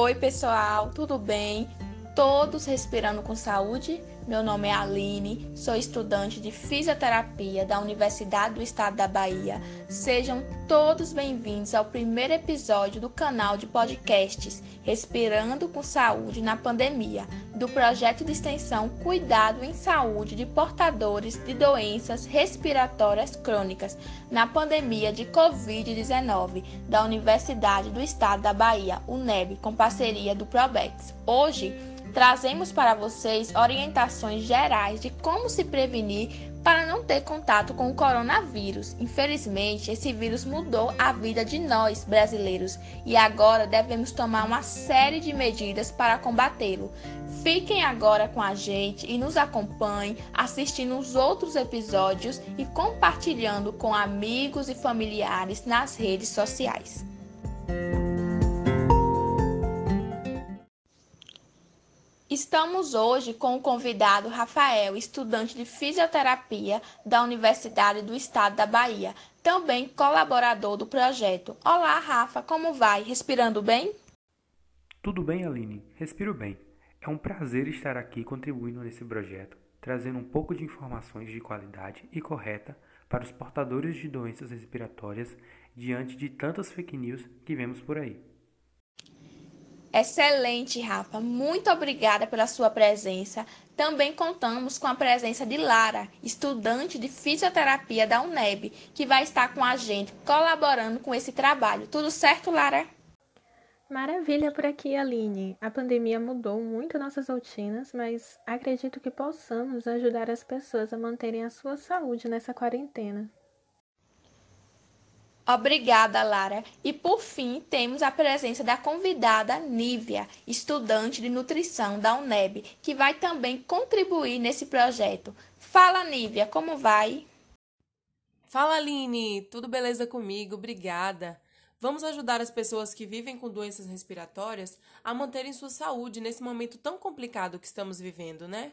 Oi, pessoal, tudo bem? Todos respirando com saúde? Meu nome é Aline, sou estudante de fisioterapia da Universidade do Estado da Bahia. Sejam todos bem-vindos ao primeiro episódio do canal de podcasts Respirando com Saúde na Pandemia, do projeto de extensão Cuidado em Saúde de Portadores de Doenças Respiratórias Crônicas na Pandemia de Covid-19, da Universidade do Estado da Bahia, UNEB, com parceria do Probex. Hoje, trazemos para vocês orientações gerais de como se prevenir para não ter contato com o coronavírus. Infelizmente, esse vírus mudou a vida de nós brasileiros e agora devemos tomar uma série de medidas para combatê-lo. Fiquem agora com a gente e nos acompanhem assistindo os outros episódios e compartilhando com amigos e familiares nas redes sociais. Estamos hoje com o convidado Rafael, estudante de fisioterapia da Universidade do Estado da Bahia, também colaborador do projeto. Olá, Rafa, como vai? Respirando bem? Tudo bem, Aline. Respiro bem. É um prazer estar aqui contribuindo nesse projeto, trazendo um pouco de informações de qualidade e correta para os portadores de doenças respiratórias diante de tantas fake news que vemos por aí. Excelente, Rafa. Muito obrigada pela sua presença. Também contamos com a presença de Lara, estudante de fisioterapia da UNEB, que vai estar com a gente colaborando com esse trabalho. Tudo certo, Lara? Maravilha por aqui, Aline. A pandemia mudou muito nossas rotinas, mas acredito que possamos ajudar as pessoas a manterem a sua saúde nessa quarentena. Obrigada, Lara. E por fim, temos a presença da convidada Nívia, estudante de nutrição da UNEB, que vai também contribuir nesse projeto. Fala, Nívia, como vai? Fala, Aline. Tudo beleza comigo? Obrigada. Vamos ajudar as pessoas que vivem com doenças respiratórias a manterem sua saúde nesse momento tão complicado que estamos vivendo, né?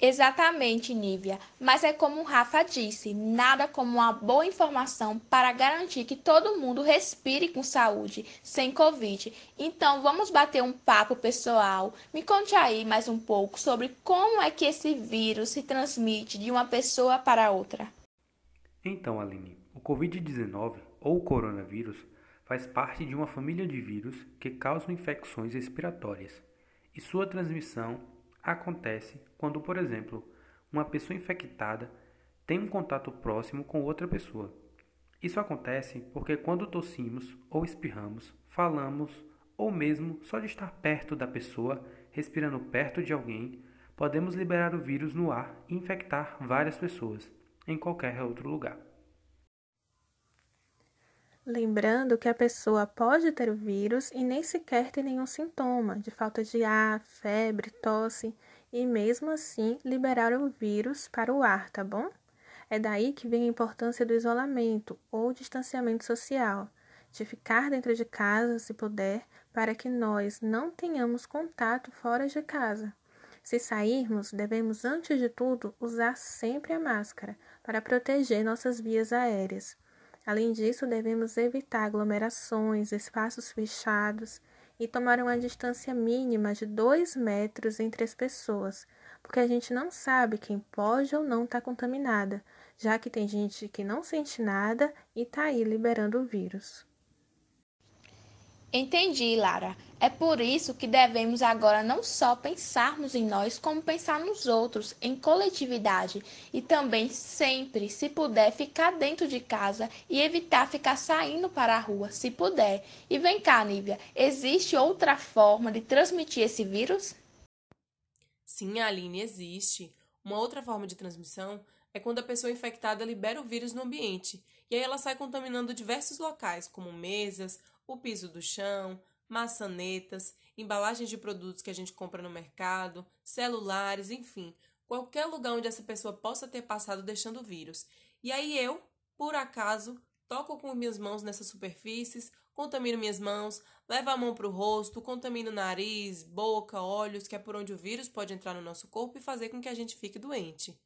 Exatamente, Nívia. Mas é como o Rafa disse: nada como uma boa informação para garantir que todo mundo respire com saúde, sem Covid. Então, vamos bater um papo pessoal. Me conte aí mais um pouco sobre como é que esse vírus se transmite de uma pessoa para outra. Então, Aline, o Covid-19 ou coronavírus faz parte de uma família de vírus que causam infecções respiratórias e sua transmissão acontece quando, por exemplo, uma pessoa infectada tem um contato próximo com outra pessoa. Isso acontece porque quando tossimos ou espirramos, falamos ou mesmo só de estar perto da pessoa, respirando perto de alguém, podemos liberar o vírus no ar e infectar várias pessoas em qualquer outro lugar. Lembrando que a pessoa pode ter o vírus e nem sequer ter nenhum sintoma de falta de ar, febre, tosse, e mesmo assim liberar o vírus para o ar, tá bom? É daí que vem a importância do isolamento ou distanciamento social, de ficar dentro de casa se puder, para que nós não tenhamos contato fora de casa. Se sairmos, devemos, antes de tudo, usar sempre a máscara para proteger nossas vias aéreas. Além disso, devemos evitar aglomerações, espaços fechados e tomar uma distância mínima de 2 metros entre as pessoas, porque a gente não sabe quem pode ou não estar tá contaminada, já que tem gente que não sente nada e está aí liberando o vírus. Entendi, Lara. É por isso que devemos agora não só pensarmos em nós, como pensar nos outros, em coletividade e também sempre, se puder, ficar dentro de casa e evitar ficar saindo para a rua, se puder. E vem cá, Nívia, existe outra forma de transmitir esse vírus? Sim, Aline, existe. Uma outra forma de transmissão é quando a pessoa infectada libera o vírus no ambiente e aí ela sai contaminando diversos locais, como mesas, o piso do chão, maçanetas, embalagens de produtos que a gente compra no mercado, celulares, enfim, qualquer lugar onde essa pessoa possa ter passado deixando vírus. E aí eu, por acaso, toco com minhas mãos nessas superfícies, contamino minhas mãos, levo a mão para o rosto, contamino nariz, boca, olhos, que é por onde o vírus pode entrar no nosso corpo e fazer com que a gente fique doente.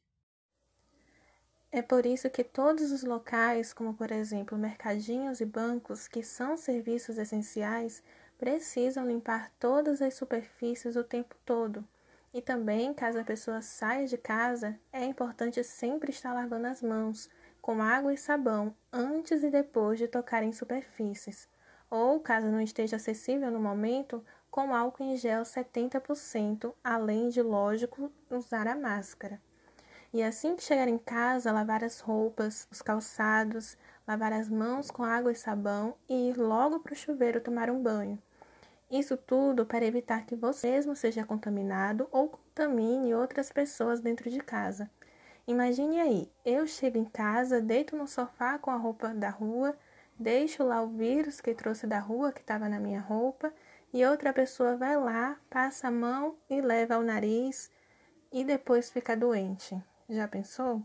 É por isso que todos os locais, como por exemplo mercadinhos e bancos, que são serviços essenciais, precisam limpar todas as superfícies o tempo todo. E também, caso a pessoa saia de casa, é importante sempre estar lavando as mãos com água e sabão antes e depois de tocar em superfícies. Ou, caso não esteja acessível no momento, com álcool em gel 70%, além de, lógico, usar a máscara. E assim que chegar em casa, lavar as roupas, os calçados, lavar as mãos com água e sabão e ir logo para o chuveiro tomar um banho. Isso tudo para evitar que você mesmo seja contaminado ou contamine outras pessoas dentro de casa. Imagine aí, eu chego em casa, deito no sofá com a roupa da rua, deixo lá o vírus que trouxe da rua, que estava na minha roupa, e outra pessoa vai lá, passa a mão e leva ao nariz e depois fica doente. Já pensou?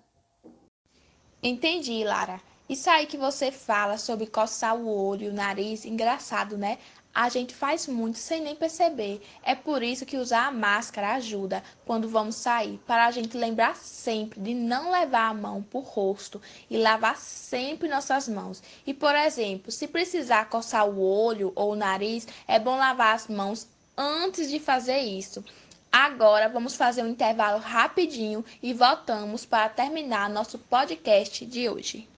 Entendi, Lara. Isso aí que você fala sobre coçar o olho, o nariz, engraçado, né? A gente faz muito sem nem perceber. É por isso que usar a máscara ajuda quando vamos sair, para a gente lembrar sempre de não levar a mão para o rosto e lavar sempre nossas mãos. E, por exemplo, se precisar coçar o olho ou o nariz, é bom lavar as mãos antes de fazer isso. Agora vamos fazer um intervalo rapidinho e voltamos para terminar nosso podcast de hoje.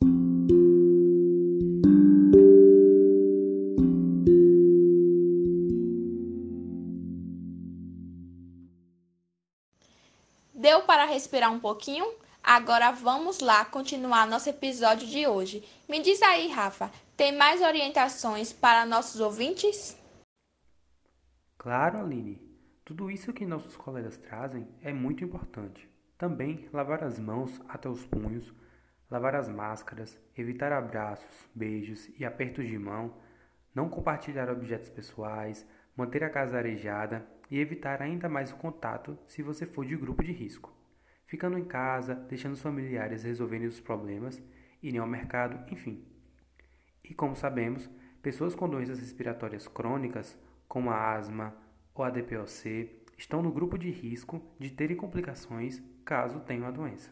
Deu para respirar um pouquinho? Agora vamos lá continuar nosso episódio de hoje. Me diz aí, Rafa, tem mais orientações para nossos ouvintes? Claro, Aline. Tudo isso que nossos colegas trazem é muito importante. Também lavar as mãos até os punhos, lavar as máscaras, evitar abraços, beijos e apertos de mão, não compartilhar objetos pessoais, manter a casa arejada e evitar ainda mais o contato se você for de grupo de risco. Ficando em casa, deixando os familiares resolverem os problemas, irem ao mercado, enfim. E como sabemos, pessoas com doenças respiratórias crônicas, como a asma, ou a DPOC estão no grupo de risco de terem complicações caso tenham a doença.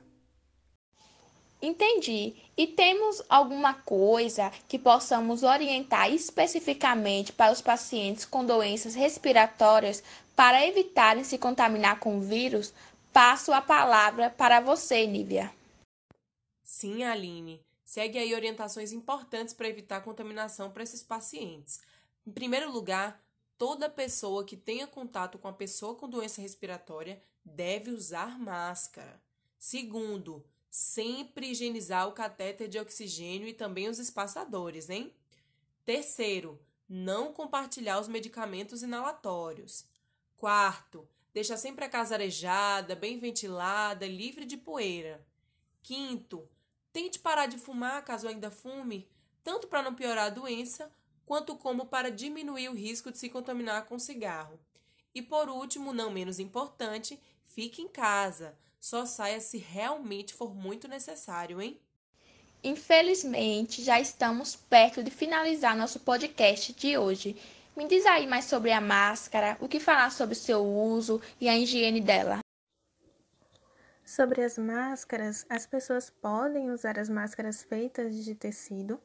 Entendi. E temos alguma coisa que possamos orientar especificamente para os pacientes com doenças respiratórias para evitarem se contaminar com o vírus? Passo a palavra para você, Nívia. Sim, Aline. Segue aí orientações importantes para evitar contaminação para esses pacientes. Em primeiro lugar, toda pessoa que tenha contato com a pessoa com doença respiratória deve usar máscara. Segundo, sempre higienizar o catéter de oxigênio e também os espaçadores, hein? Terceiro, não compartilhar os medicamentos inalatórios. Quarto, deixar sempre a casa arejada, bem ventilada, livre de poeira. Quinto, tente parar de fumar caso ainda fume, tanto para não piorar a doença, quanto como para diminuir o risco de se contaminar com cigarro. E por último, não menos importante, fique em casa. Só saia se realmente for muito necessário, hein? Infelizmente, já estamos perto de finalizar nosso podcast de hoje. Me diz aí mais sobre a máscara, o que falar sobre seu uso e a higiene dela. Sobre as máscaras, as pessoas podem usar as máscaras feitas de tecido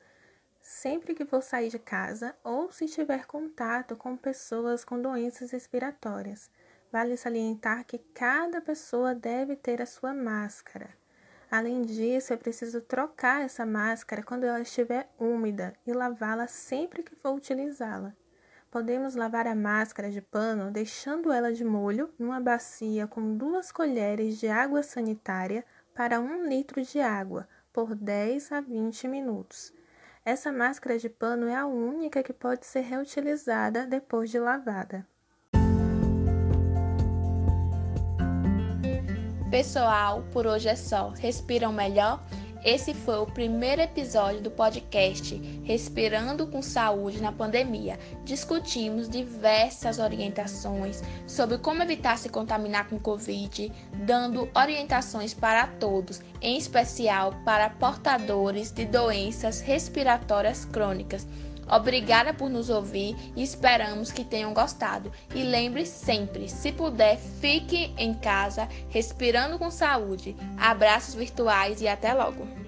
sempre que for sair de casa ou se tiver contato com pessoas com doenças respiratórias. Vale salientar que cada pessoa deve ter a sua máscara. Além disso, é preciso trocar essa máscara quando ela estiver úmida e lavá-la sempre que for utilizá-la. Podemos lavar a máscara de pano deixando ela de molho numa bacia com duas colheres de água sanitária para um litro de água por 10 a 20 minutos. Essa máscara de pano é a única que pode ser reutilizada depois de lavada. Pessoal, por hoje é só. Respiram melhor? Esse foi o primeiro episódio do podcast Respirando com Saúde na Pandemia. Discutimos diversas orientações sobre como evitar se contaminar com Covid, dando orientações para todos, em especial para portadores de doenças respiratórias crônicas. Obrigada por nos ouvir e esperamos que tenham gostado. E lembre sempre, se puder, fique em casa, respirando com saúde. Abraços virtuais e até logo!